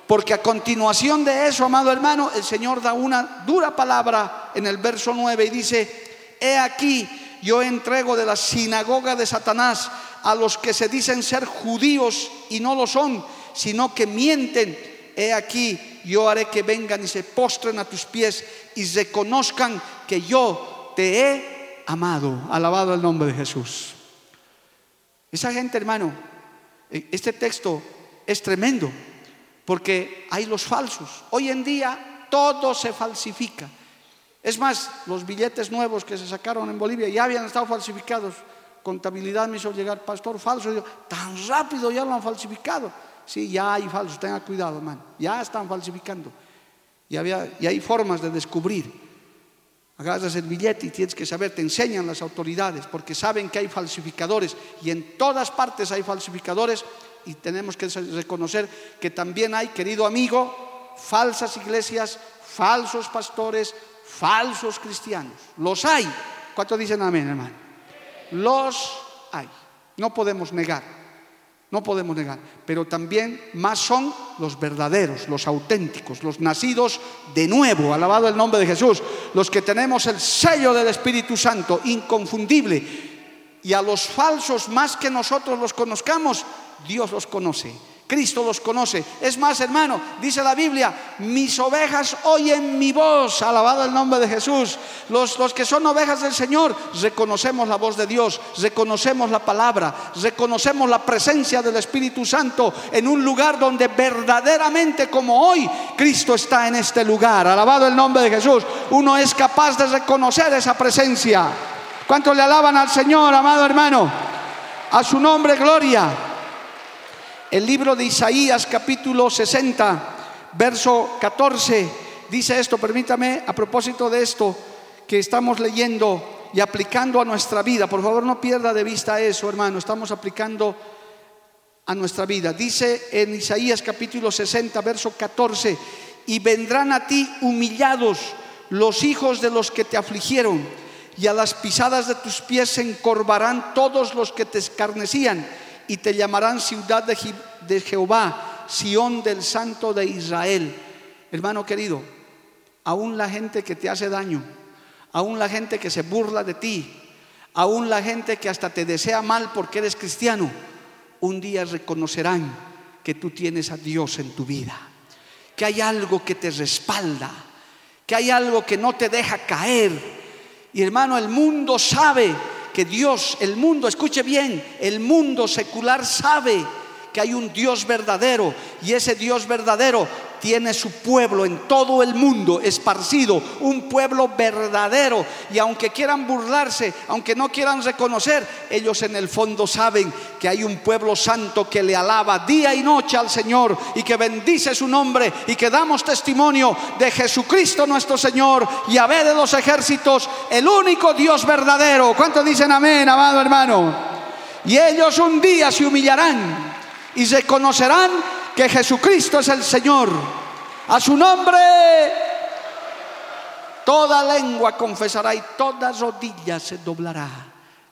Porque a continuación de eso, amado hermano, el Señor da una dura palabra en el verso 9 y dice, he aquí, yo entrego de la sinagoga de Satanás a los que se dicen ser judíos y no lo son, sino que mienten. He aquí, yo haré que vengan y se postren a tus pies y reconozcan que yo te he amado. Alabado el nombre de Jesús. Esa gente, hermano, e, este texto es tremendo porque hay los falsos. Hoy en día todo se falsifica. Es más, los billetes nuevos que se sacaron en Bolivia ya habían estado falsificados. Contabilidad me hizo llegar, pastor falso. tan rápido ya lo han falsificado. Sí, ya hay falsos, tenga cuidado, hermano. Ya están falsificando. Y, había, y hay formas de descubrir. Agarras el billete y tienes que saber, te enseñan las autoridades, porque saben que hay falsificadores y en todas partes hay falsificadores y tenemos que reconocer que también hay, querido amigo, falsas iglesias, falsos pastores, falsos cristianos. Los hay. ¿Cuántos dicen amén, hermano? Los hay. No podemos negar. No podemos negar. Pero también más son los verdaderos, los auténticos, los nacidos de nuevo. Alabado el nombre de Jesús. Los que tenemos el sello del Espíritu Santo, inconfundible. Y a los falsos, más que nosotros los conozcamos, Dios los conoce. Cristo los conoce. Es más, hermano, dice la Biblia, mis ovejas oyen mi voz, alabado el nombre de Jesús. Los, los que son ovejas del Señor, reconocemos la voz de Dios, reconocemos la palabra, reconocemos la presencia del Espíritu Santo en un lugar donde verdaderamente como hoy Cristo está en este lugar. Alabado el nombre de Jesús. Uno es capaz de reconocer esa presencia. ¿Cuánto le alaban al Señor, amado hermano? A su nombre, gloria. El libro de Isaías capítulo 60, verso 14, dice esto, permítame a propósito de esto que estamos leyendo y aplicando a nuestra vida. Por favor, no pierda de vista eso, hermano, estamos aplicando a nuestra vida. Dice en Isaías capítulo 60, verso 14, y vendrán a ti humillados los hijos de los que te afligieron, y a las pisadas de tus pies se encorvarán todos los que te escarnecían y te llamarán ciudad de, Jehová, Sión del Santo de Israel. Hermano querido, aún la gente que te hace daño, aún la gente que se burla de ti, aún la gente que hasta te desea mal porque eres cristiano, un día reconocerán que tú tienes a Dios en tu vida, que hay algo que te respalda, que hay algo que no te deja caer. Y hermano, el mundo sabe que Dios, el mundo, escuche bien, el mundo secular sabe que hay un Dios verdadero y ese Dios verdadero tiene su pueblo en todo el mundo esparcido, un pueblo verdadero. Y aunque quieran burlarse, aunque no quieran reconocer, ellos en el fondo saben que hay un pueblo santo que le alaba día y noche al Señor y que bendice su nombre y que damos testimonio de Jesucristo nuestro Señor, y a ver de los ejércitos, el único Dios verdadero. ¿Cuántos dicen amén, amado hermano? Y ellos un día se humillarán y reconocerán que Jesucristo es el Señor. A su nombre toda lengua confesará y toda rodilla se doblará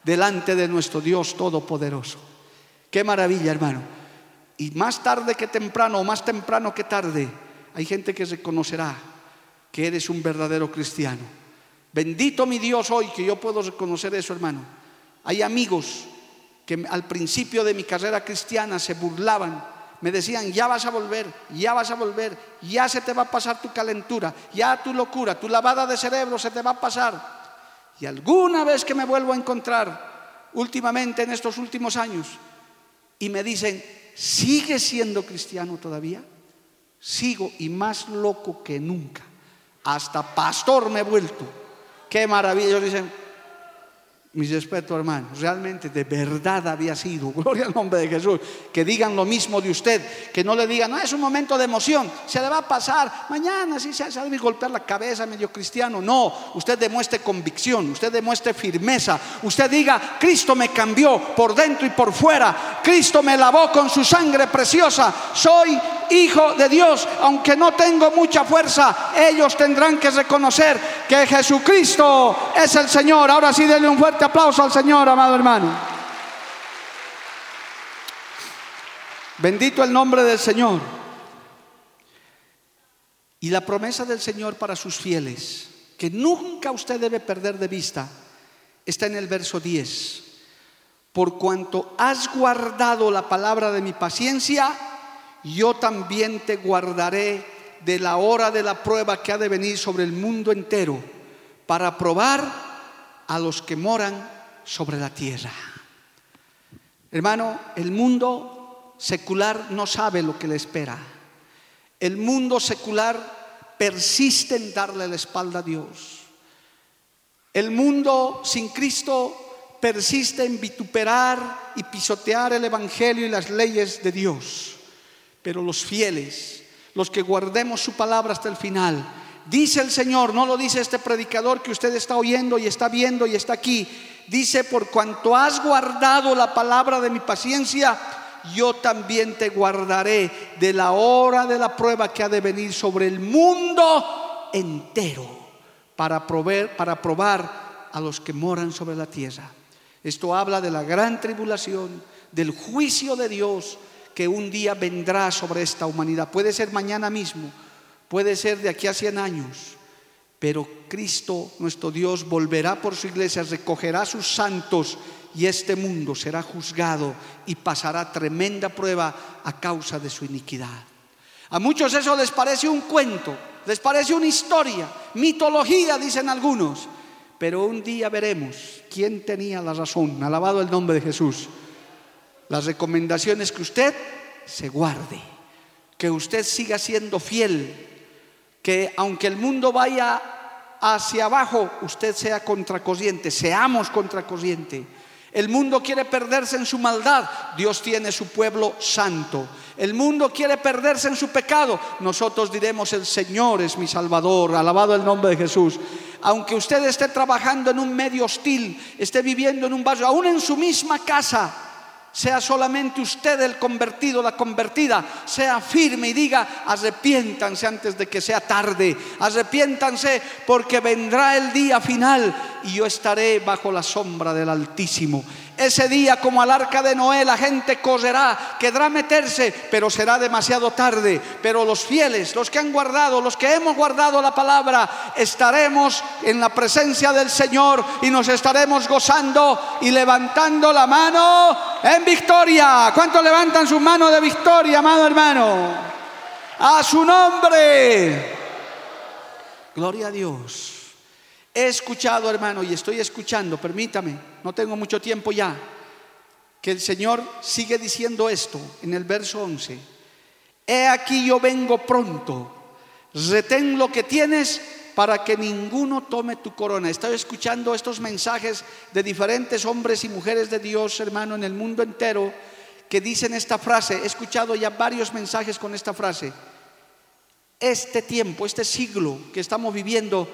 delante de nuestro Dios Todopoderoso. Qué maravilla, hermano. Y más tarde que temprano, o más temprano que tarde, hay gente que reconocerá que eres un verdadero cristiano. Bendito mi Dios hoy que yo puedo reconocer eso, hermano. Hay amigos que al principio de mi carrera cristiana se burlaban me decían, ya vas a volver, ya vas a volver, ya se te va a pasar tu calentura, ya tu locura, tu lavada de cerebro se te va a pasar. Y alguna vez que me vuelvo a encontrar, últimamente en estos últimos años, y me dicen, ¿sigue siendo cristiano todavía? Sigo y más loco que nunca. Hasta pastor me he vuelto. Qué maravilla. Dicen, mis respetos, hermanos, realmente de verdad había sido, gloria al nombre de Jesús, que digan lo mismo de usted, que no le digan, no, es un momento de emoción, se le va a pasar, mañana sí se va a golpear la cabeza medio cristiano, no, usted demuestre convicción, usted demuestre firmeza, usted diga, Cristo me cambió por dentro y por fuera, Cristo me lavó con su sangre preciosa, soy hijo de Dios, aunque no tengo mucha fuerza, ellos tendrán que reconocer que Jesucristo es el Señor. Ahora sí, denle un fuerte aplauso al Señor, amado hermano. Bendito el nombre del Señor. Y la promesa del Señor para sus fieles, que nunca usted debe perder de vista, está en el verso 10. Por cuanto has guardado la palabra de mi paciencia, yo también te guardaré de la hora de la prueba que ha de venir sobre el mundo entero para probar a los que moran sobre la tierra. Hermano, el mundo secular no sabe lo que le espera. El mundo secular persiste en darle la espalda a Dios. El mundo sin Cristo persiste en vituperar y pisotear el Evangelio y las leyes de Dios. Pero los fieles, los que guardemos su palabra hasta el final, dice el Señor, no lo dice este predicador que usted está oyendo y está viendo y está aquí, dice, por cuanto has guardado la palabra de mi paciencia, yo también te guardaré de la hora de la prueba que ha de venir sobre el mundo entero para, para probar a los que moran sobre la tierra. Esto habla de la gran tribulación, del juicio de Dios que un día vendrá sobre esta humanidad. Puede ser mañana mismo, puede ser de aquí a 100 años, pero Cristo, nuestro Dios, volverá por su iglesia, recogerá a sus santos y este mundo será juzgado y pasará tremenda prueba a causa de su iniquidad. A muchos eso les parece un cuento, les parece una historia, mitología, dicen algunos, pero un día veremos quién tenía la razón. Alabado el nombre de Jesús. Las recomendaciones que usted se guarde, que usted siga siendo fiel, que aunque el mundo vaya hacia abajo, usted sea contracorriente, seamos contracorriente. El mundo quiere perderse en su maldad, Dios tiene su pueblo santo. El mundo quiere perderse en su pecado, nosotros diremos el Señor es mi Salvador, alabado el nombre de Jesús. Aunque usted esté trabajando en un medio hostil, esté viviendo en un barrio, aún en su misma casa, sea solamente usted el convertido, la convertida, sea firme y diga, arrepiéntanse antes de que sea tarde, arrepiéntanse porque vendrá el día final y yo estaré bajo la sombra del Altísimo. Ese día, como al arca de Noé, la gente correrá, quedará meterse, pero será demasiado tarde. Pero los fieles, los que han guardado, los que hemos guardado la palabra, estaremos en la presencia del Señor y nos estaremos gozando y levantando la mano en victoria. ¿Cuántos levantan su mano de victoria, amado hermano? A su nombre. Gloria a Dios. He escuchado, hermano, y estoy escuchando, permítame, no tengo mucho tiempo ya, que el Señor sigue diciendo esto en el verso 11. he aquí yo vengo pronto, retén lo que tienes para que ninguno tome tu corona. Estoy escuchando estos mensajes de diferentes hombres y mujeres de Dios, hermano, en el mundo entero, que dicen esta frase. He escuchado ya varios mensajes con esta frase. Este tiempo, este siglo que estamos viviendo,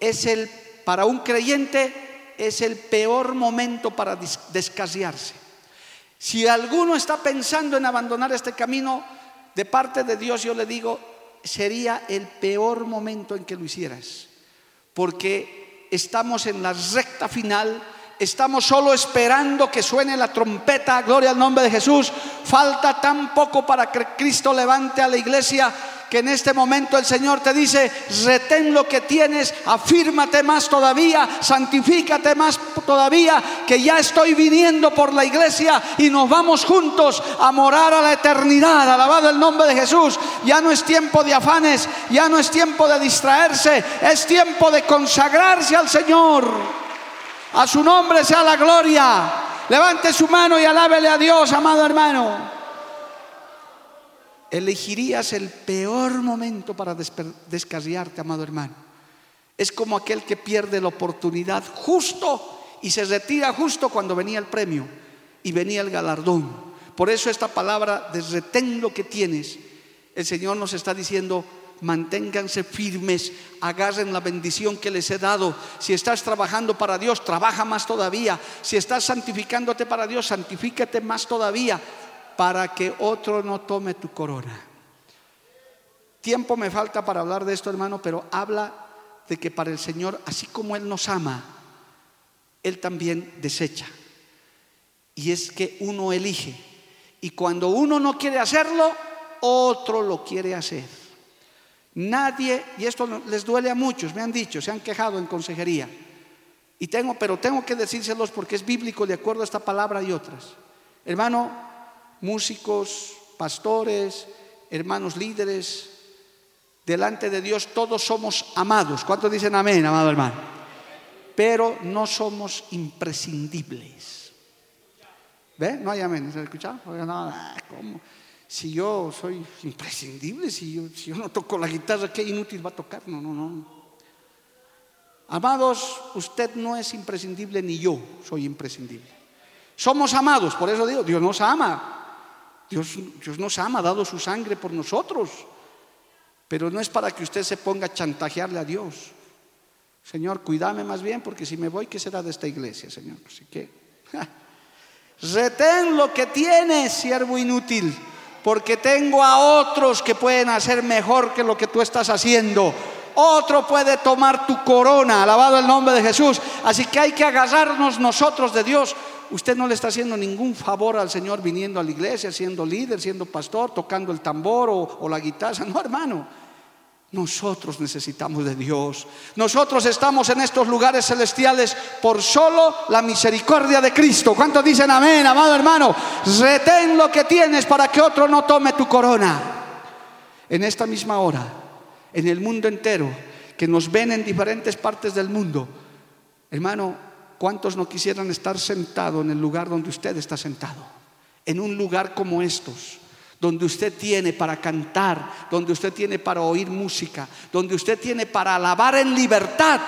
es el, para un creyente, es el peor momento para descasiarse. Si alguno está pensando en abandonar este camino, de parte de Dios yo le digo, sería el peor momento en que lo hicieras, porque estamos en la recta final, estamos solo esperando que suene la trompeta, gloria al nombre de Jesús, falta tan poco para que Cristo levante a la iglesia que en este momento el Señor te dice, retén lo que tienes, afírmate más todavía, santifícate más todavía, que ya estoy viniendo por la iglesia y nos vamos juntos a morar a la eternidad. Alabado el nombre de Jesús. Ya no es tiempo de afanes, ya no es tiempo de distraerse, es tiempo de consagrarse al Señor. A su nombre sea la gloria. Levante su mano y alábele a Dios, amado hermano elegirías el peor momento para descarriarte, amado hermano. Es como aquel que pierde la oportunidad justo y se retira justo cuando venía el premio y venía el galardón. Por eso esta palabra de retén lo que tienes, el Señor nos está diciendo, manténganse firmes, agarren la bendición que les he dado. Si estás trabajando para Dios, trabaja más todavía. Si estás santificándote para Dios, santifícate más todavía para que otro no tome tu corona. Tiempo me falta para hablar de esto, hermano, pero habla de que para el Señor, así como Él nos ama, Él también desecha. Y es que uno elige. Y cuando uno no quiere hacerlo, otro lo quiere hacer. Nadie, y esto les duele a muchos, me han dicho, se han quejado en consejería. Y tengo, pero tengo que decírselos porque es bíblico de acuerdo a esta palabra y otras. Hermano, músicos, pastores, hermanos líderes, delante de Dios todos somos amados. ¿Cuántos dicen amén, amado hermano? Pero no somos imprescindibles. ¿Ve? No hay amén. ¿Se ha escuchado? ¿Cómo? Si yo soy imprescindible, si yo, si yo no toco la guitarra, ¿qué inútil va a tocar? No, no, no. Amados, usted no es imprescindible ni yo soy imprescindible. Somos amados, por eso digo, Dios nos ama. Dios, nos ama, ha dado su sangre por nosotros. Pero no es para que usted se ponga a chantajearle a Dios. Señor, cuídame más bien, porque si me voy, ¿qué será de esta iglesia, Señor? Así que, retén lo que tienes, siervo inútil, porque tengo a otros que pueden hacer mejor que lo que tú estás haciendo. Otro puede tomar tu corona, alabado el nombre de Jesús. Así que hay que agarrarnos nosotros de Dios usted no le está haciendo ningún favor al Señor viniendo a la iglesia, siendo líder, siendo pastor, tocando el tambor o, la guitarra. No, hermano. Nosotros necesitamos de Dios. Nosotros estamos en estos lugares celestiales por solo la misericordia de Cristo. ¿Cuántos dicen amén, amado hermano? Retén lo que tienes para que otro no tome tu corona. En esta misma hora, en el mundo entero, que nos ven en diferentes partes del mundo, hermano, ¿Cuántos no quisieran estar sentado en el lugar donde usted está sentado? En un lugar como estos, donde usted tiene para cantar, donde usted tiene para oír música, donde usted tiene para alabar en libertad.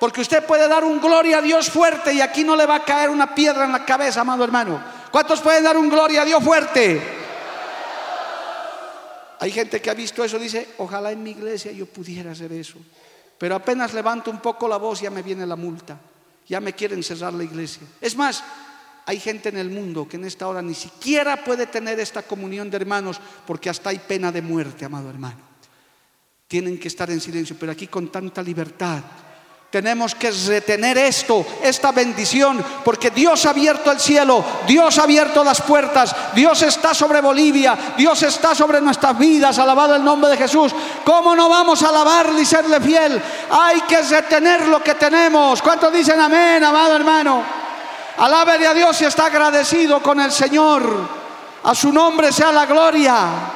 Porque usted puede dar un gloria a Dios fuerte y aquí no le va a caer una piedra en la cabeza, amado hermano. ¿Cuántos pueden dar un gloria a Dios fuerte? Hay gente que ha visto eso, dice, ojalá en mi iglesia yo pudiera hacer eso. Pero apenas levanto un poco la voz, ya me viene la multa ya me quieren cerrar la iglesia. Es más, hay gente en el mundo que en esta hora ni siquiera puede tener esta comunión de hermanos porque hasta hay pena de muerte, amado hermano. Tienen que estar en silencio, pero aquí con tanta libertad. Tenemos que retener esto, esta bendición, porque Dios ha abierto el cielo, Dios ha abierto las puertas, Dios está sobre Bolivia, Dios está sobre nuestras vidas, alabado el nombre de Jesús. ¿Cómo no vamos a alabarle y serle fiel? Hay que retener lo que tenemos. ¿Cuántos dicen amén, amado hermano? Alábele a Dios y está agradecido con el Señor. A su nombre sea la gloria.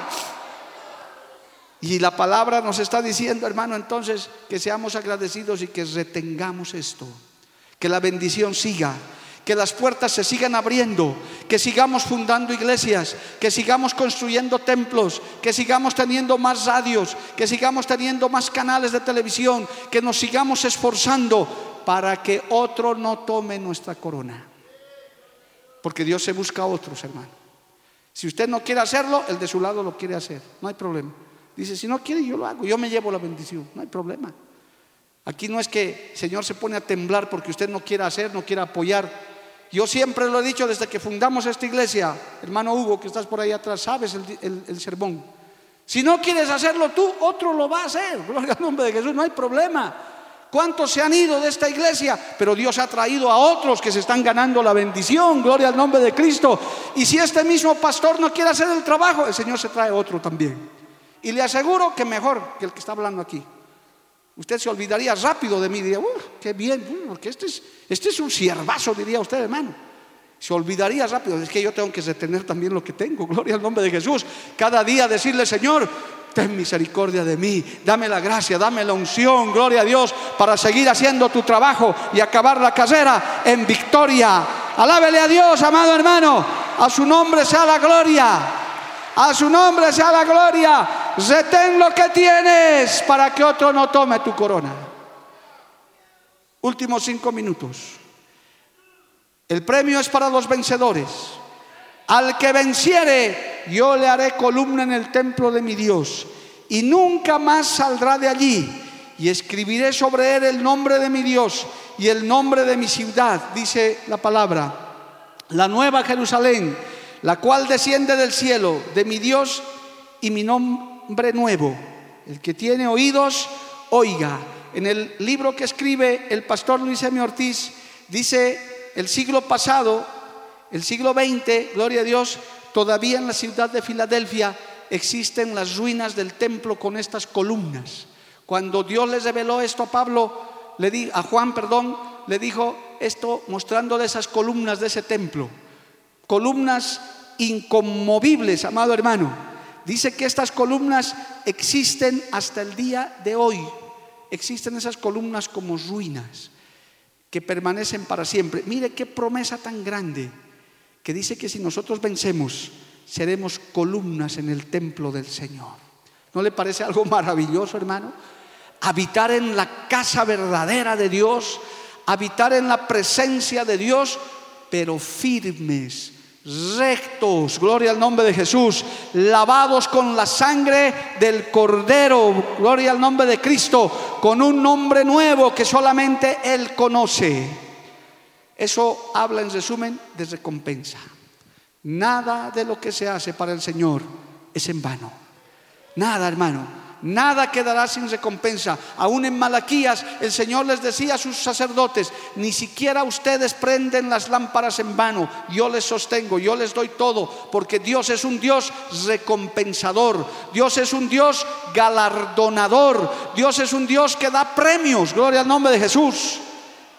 Y la palabra nos está diciendo, hermano, entonces que seamos agradecidos y que retengamos esto, que la bendición siga, que las puertas se sigan abriendo, que sigamos fundando iglesias, que sigamos construyendo templos, que sigamos teniendo más radios, que sigamos teniendo más canales de televisión, que nos sigamos esforzando para que otro no tome nuestra corona. Porque Dios se busca a otros, hermano. Si usted no quiere hacerlo, el de su lado lo quiere hacer, no hay problema. Dice, si no quiere, yo lo hago, yo me llevo la bendición, no hay problema. Aquí no es que el Señor se pone a temblar porque usted no quiera hacer, no quiera apoyar. Yo siempre lo he dicho desde que fundamos esta iglesia, hermano Hugo, que estás por ahí atrás, sabes el, sermón. Si no quieres hacerlo tú, otro lo va a hacer. Gloria al nombre de Jesús, no hay problema. ¿Cuántos se han ido de esta iglesia? Pero Dios ha traído a otros que se están ganando la bendición. Gloria al nombre de Cristo. Y si este mismo pastor no quiere hacer el trabajo, el Señor se trae otro también. Y le aseguro que mejor que el que está hablando aquí. Usted se olvidaría rápido de mí, diría, qué bien, porque este es, este es un siervazo, diría usted, hermano. Se olvidaría rápido, es que yo tengo que retener también lo que tengo, gloria al nombre de Jesús. Cada día decirle, Señor, ten misericordia de mí, dame la gracia, dame la unción, gloria a Dios, para seguir haciendo tu trabajo y acabar la carrera en victoria. Alábele a Dios, amado hermano, a su nombre sea la gloria. A su nombre sea la gloria. Retén lo que tienes para que otro no tome tu corona. Últimos cinco minutos. El premio es para los vencedores. Al que venciere, yo le haré columna en el templo de mi Dios y nunca más saldrá de allí. Y escribiré sobre él el nombre de mi Dios y el nombre de mi ciudad, dice la palabra, la nueva Jerusalén la cual desciende del cielo, de mi Dios y mi nombre nuevo. El que tiene oídos, oiga. En el libro que escribe el pastor Luis M. Ortiz, dice el siglo pasado, el siglo XX, gloria a Dios, todavía en la ciudad de Filadelfia existen las ruinas del templo con estas columnas. Cuando Dios les reveló esto a Pablo, le di, a Juan, perdón, le dijo esto mostrándole esas columnas de ese templo columnas inconmovibles, amado hermano. Dice que estas columnas existen hasta el día de hoy. Existen esas columnas como ruinas que permanecen para siempre. Mire qué promesa tan grande que dice que si nosotros vencemos, seremos columnas en el templo del Señor. ¿No le parece algo maravilloso, hermano? Habitar en la casa verdadera de Dios, habitar en la presencia de Dios, pero firmes, rectos, gloria al nombre de Jesús, lavados con la sangre del Cordero, gloria al nombre de Cristo, con un nombre nuevo que solamente Él conoce. Eso habla en resumen de recompensa. Nada de lo que se hace para el Señor es en vano. Nada, hermano nada quedará sin recompensa. Aún en Malaquías el Señor les decía a sus sacerdotes, ni siquiera ustedes prenden las lámparas en vano, yo les sostengo, yo les doy todo, porque Dios es un Dios recompensador, Dios es un Dios galardonador, Dios es un Dios que da premios, gloria al nombre de Jesús.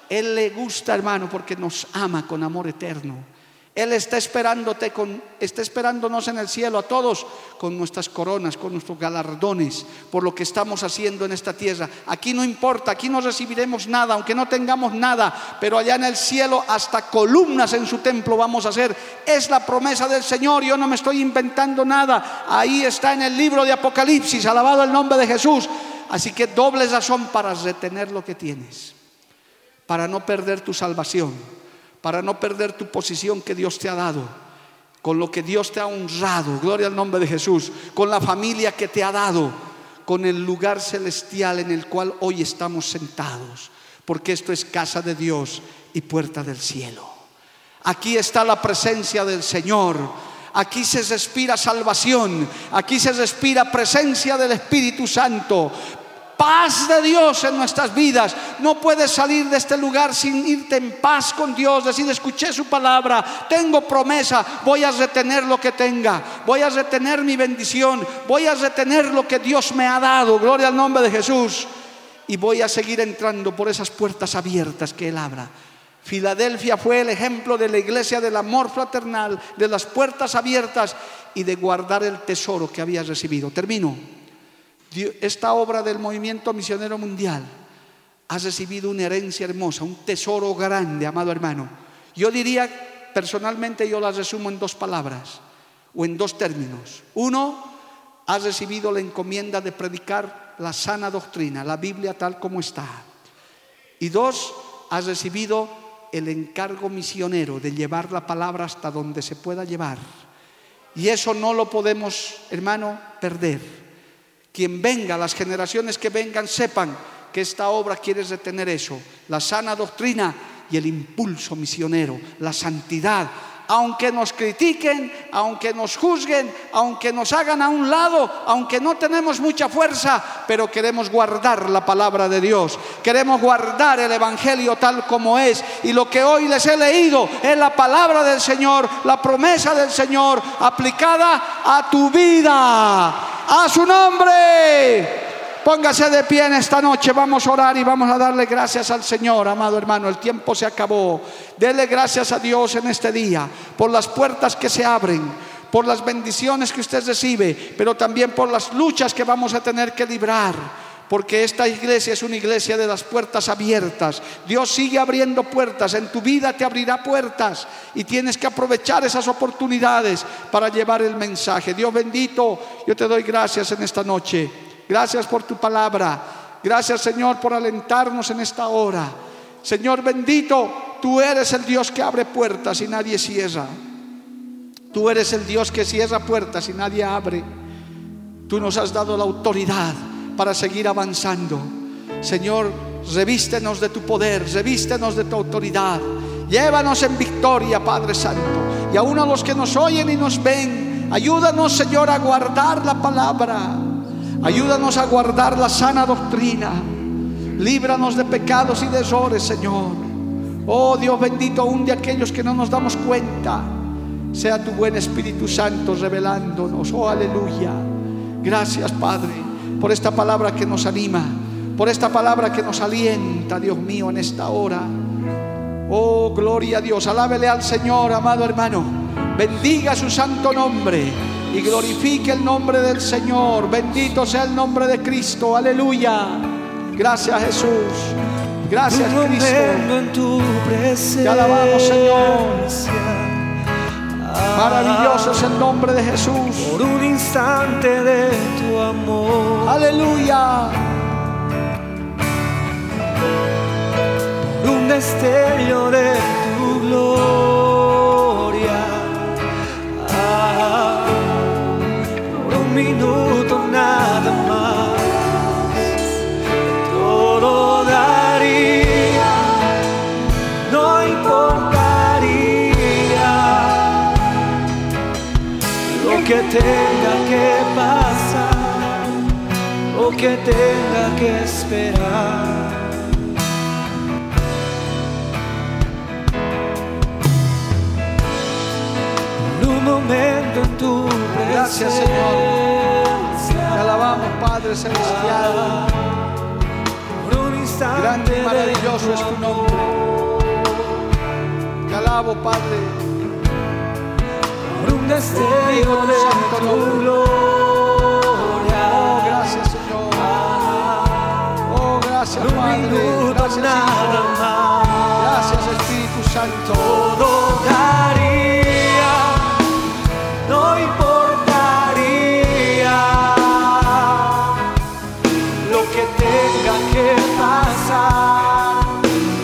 Él le gusta, hermano, porque nos ama con amor eterno. Él está esperándote con, está esperándonos en el cielo a todos con nuestras coronas, con nuestros galardones por lo que estamos haciendo en esta tierra. Aquí no importa, aquí no recibiremos nada, aunque no tengamos nada, pero allá en el cielo hasta columnas en su templo vamos a hacer. Es la promesa del Señor, yo no me estoy inventando nada. Ahí está en el libro de Apocalipsis, alabado el nombre de Jesús. Así que doble razón para retener lo que tienes, para no perder tu salvación para no perder tu posición que Dios te ha dado, con lo que Dios te ha honrado, gloria al nombre de Jesús, con la familia que te ha dado, con el lugar celestial en el cual hoy estamos sentados, porque esto es casa de Dios y puerta del cielo. Aquí está la presencia del Señor. Aquí se respira salvación, aquí se respira presencia del Espíritu Santo, paz de Dios en nuestras vidas. No puedes salir de este lugar sin irte en paz con Dios, decir, escuché su palabra, tengo promesa, voy a retener lo que tenga, voy a retener mi bendición, voy a retener lo que Dios me ha dado, gloria al nombre de Jesús, y voy a seguir entrando por esas puertas abiertas que Él abra. Filadelfia fue el ejemplo de la iglesia del amor fraternal, de las puertas abiertas y de guardar el tesoro que había recibido. Termino esta obra del movimiento misionero mundial ha recibido una herencia hermosa, un tesoro grande, amado hermano. Yo diría personalmente yo las resumo en dos palabras o en dos términos. Uno, has recibido la encomienda de predicar la sana doctrina, la Biblia tal como está. Y dos, has recibido el encargo misionero de llevar la palabra hasta donde se pueda llevar. Y eso no lo podemos, hermano, perder. Quien venga, las generaciones que vengan, sepan que esta obra quiere retener eso, la sana doctrina y el impulso misionero, la santidad, aunque nos critiquen, aunque nos juzguen, aunque nos hagan a un lado, aunque no tenemos mucha fuerza, pero queremos guardar la palabra de Dios, queremos guardar el Evangelio tal como es. Y lo que hoy les he leído es la palabra del Señor, la promesa del Señor aplicada a tu vida, a su nombre. Póngase de pie en esta noche, vamos a orar y vamos a darle gracias al Señor, amado hermano. El tiempo se acabó. Dele gracias a Dios en este día por las puertas que se abren, por las bendiciones que usted recibe, pero también por las luchas que vamos a tener que librar. Porque esta iglesia es una iglesia de las puertas abiertas. Dios sigue abriendo puertas. En tu vida te abrirá puertas. Y tienes que aprovechar esas oportunidades para llevar el mensaje. Dios bendito, yo te doy gracias en esta noche. Gracias por tu palabra. Gracias Señor por alentarnos en esta hora. Señor bendito, tú eres el Dios que abre puertas y nadie cierra. Tú eres el Dios que cierra puertas y nadie abre. Tú nos has dado la autoridad para seguir avanzando. Señor, revístenos de tu poder, revístenos de tu autoridad. Llévanos en victoria, Padre Santo. Y aún a los que nos oyen y nos ven, ayúdanos, Señor, a guardar la palabra Ayúdanos a guardar la sana doctrina. Líbranos de pecados y de errores, Señor. Oh Dios bendito, aún de aquellos que no nos damos cuenta. Sea tu buen Espíritu Santo revelándonos. Oh aleluya. Gracias, Padre, por esta palabra que nos anima, por esta palabra que nos alienta, Dios mío, en esta hora. Oh, gloria a Dios. Alábele al Señor, amado hermano. Bendiga su santo nombre y glorifique el nombre del Señor. Bendito sea el nombre de Cristo. Aleluya. Gracias Jesús. Gracias Cristo. Te alabamos Señor. Maravilloso el nombre de Jesús. Por un instante de tu amor. Aleluya. Por un destello de tu gloria. minuto tenga que pasar, lo que tenga que esperar. un momento en tu Gracias, Señor. Te alabamos, Padre Celestial. Grande y maravilloso es tu nombre. Te alabo, Padre. Destello de santo nombre. Oh, gracias, Señor. Oh, gracias, Padre. Gracias, Señor. Gracias, Espíritu Santo. Todo daría, no importaría lo que tenga que pasar,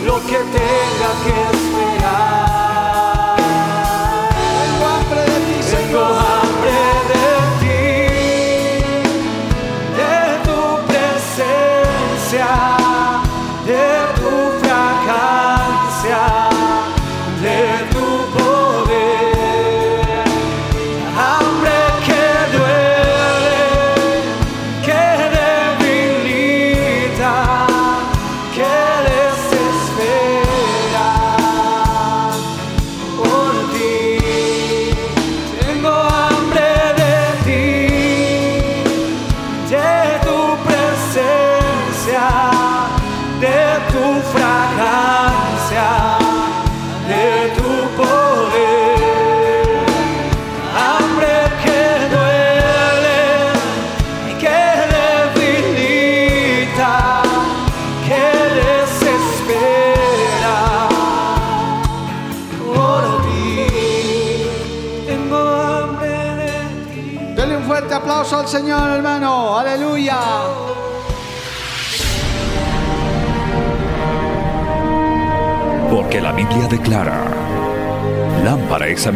lo que tenga que esperar.